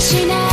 しない